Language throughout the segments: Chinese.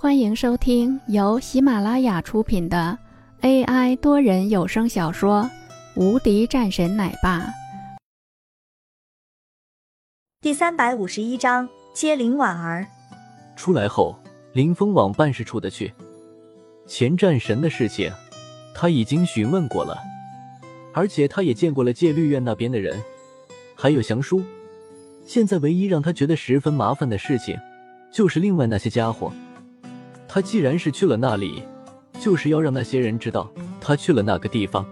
欢迎收听由喜马拉雅出品的 AI 多人有声小说《无敌战神奶爸》第三百五十一章接林婉儿。出来后，林峰往办事处的去。前战神的事情，他已经询问过了，而且他也见过了戒律院那边的人，还有降书。现在唯一让他觉得十分麻烦的事情，就是另外那些家伙。他既然是去了那里，就是要让那些人知道他去了那个地方。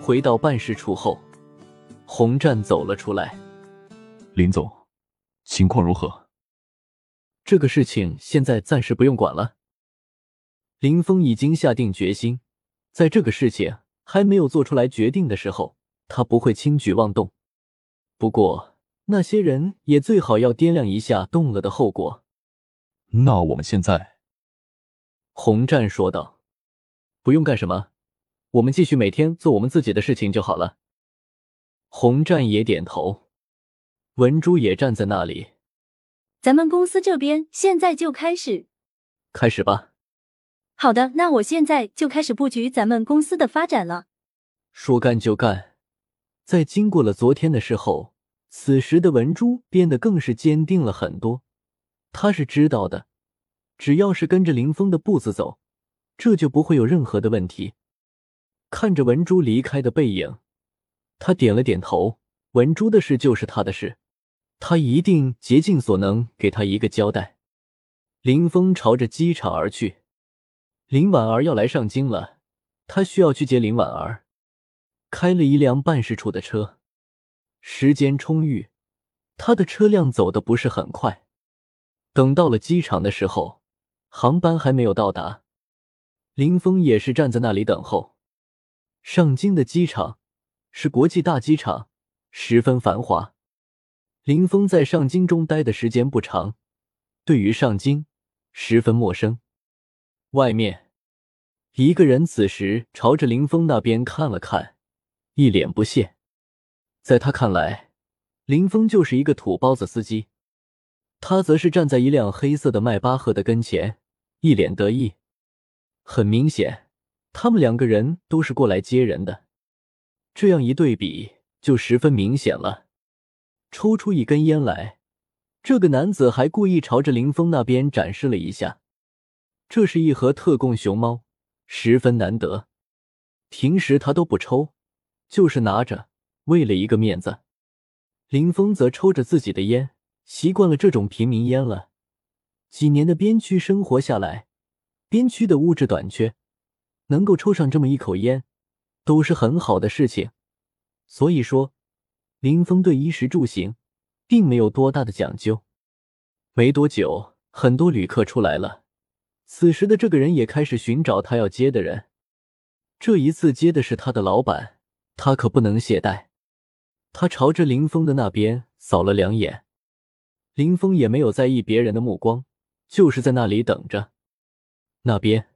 回到办事处后，洪战走了出来。林总，情况如何？这个事情现在暂时不用管了。林峰已经下定决心，在这个事情还没有做出来决定的时候，他不会轻举妄动。不过那些人也最好要掂量一下动了的后果。那我们现在。洪战说道：“不用干什么，我们继续每天做我们自己的事情就好了。”洪战也点头，文珠也站在那里。咱们公司这边现在就开始，开始吧。好的，那我现在就开始布局咱们公司的发展了。说干就干，在经过了昨天的事后，此时的文珠变得更是坚定了很多。他是知道的。只要是跟着林峰的步子走，这就不会有任何的问题。看着文珠离开的背影，他点了点头。文珠的事就是他的事，他一定竭尽所能给他一个交代。林峰朝着机场而去，林婉儿要来上京了，他需要去接林婉儿。开了一辆办事处的车，时间充裕，他的车辆走的不是很快。等到了机场的时候。航班还没有到达，林峰也是站在那里等候。上京的机场是国际大机场，十分繁华。林峰在上京中待的时间不长，对于上京十分陌生。外面，一个人此时朝着林峰那边看了看，一脸不屑。在他看来，林峰就是一个土包子司机，他则是站在一辆黑色的迈巴赫的跟前。一脸得意，很明显，他们两个人都是过来接人的。这样一对比，就十分明显了。抽出一根烟来，这个男子还故意朝着林峰那边展示了一下。这是一盒特供熊猫，十分难得。平时他都不抽，就是拿着，为了一个面子。林峰则抽着自己的烟，习惯了这种平民烟了。几年的边区生活下来，边区的物质短缺，能够抽上这么一口烟，都是很好的事情。所以说，林峰对衣食住行并没有多大的讲究。没多久，很多旅客出来了。此时的这个人也开始寻找他要接的人。这一次接的是他的老板，他可不能懈怠。他朝着林峰的那边扫了两眼，林峰也没有在意别人的目光。就是在那里等着。那边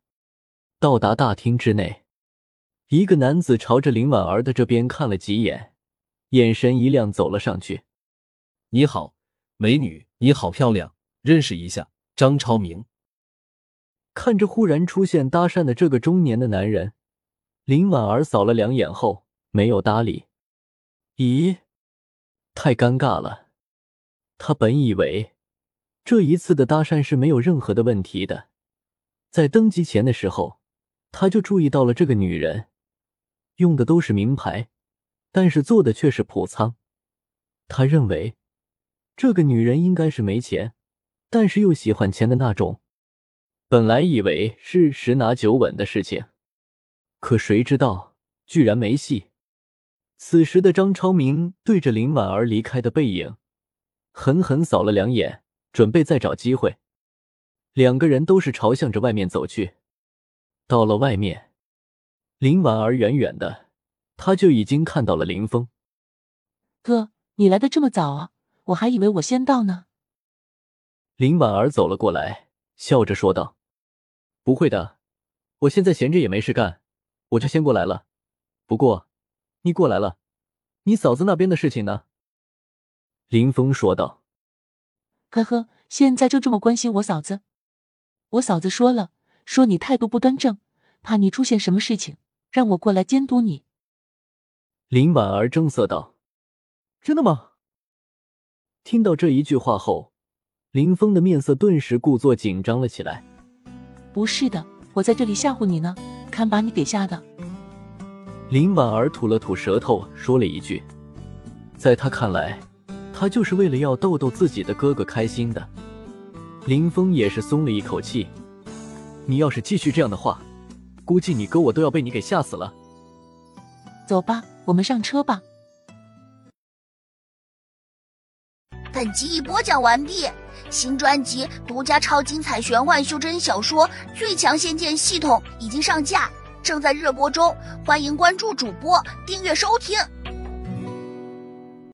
到达大厅之内，一个男子朝着林婉儿的这边看了几眼，眼神一亮，走了上去。“你好，美女，你好漂亮，认识一下，张超明。”看着忽然出现搭讪的这个中年的男人，林婉儿扫了两眼后没有搭理。咦，太尴尬了。他本以为。这一次的搭讪是没有任何的问题的。在登机前的时候，他就注意到了这个女人，用的都是名牌，但是坐的却是普舱。他认为这个女人应该是没钱，但是又喜欢钱的那种。本来以为是十拿九稳的事情，可谁知道居然没戏。此时的张超明对着林婉儿离开的背影，狠狠扫了两眼。准备再找机会，两个人都是朝向着外面走去。到了外面，林婉儿远远的，他就已经看到了林峰。哥，你来的这么早啊，我还以为我先到呢。林婉儿走了过来，笑着说道：“不会的，我现在闲着也没事干，我就先过来了。不过，你过来了，你嫂子那边的事情呢？”林峰说道。呵呵，现在就这么关心我嫂子？我嫂子说了，说你态度不端正，怕你出现什么事情，让我过来监督你。林婉儿正色道：“真的吗？”听到这一句话后，林峰的面色顿时故作紧张了起来。不是的，我在这里吓唬你呢，看把你给吓的。林婉儿吐了吐舌头，说了一句：“在他看来，他就是为了要逗逗自己的哥哥开心的。”林峰也是松了一口气。你要是继续这样的话，估计你哥我都要被你给吓死了。走吧，我们上车吧。本集已播讲完毕，新专辑独家超精彩玄幻修真小说《最强仙剑系统》已经上架，正在热播中，欢迎关注主播，订阅收听。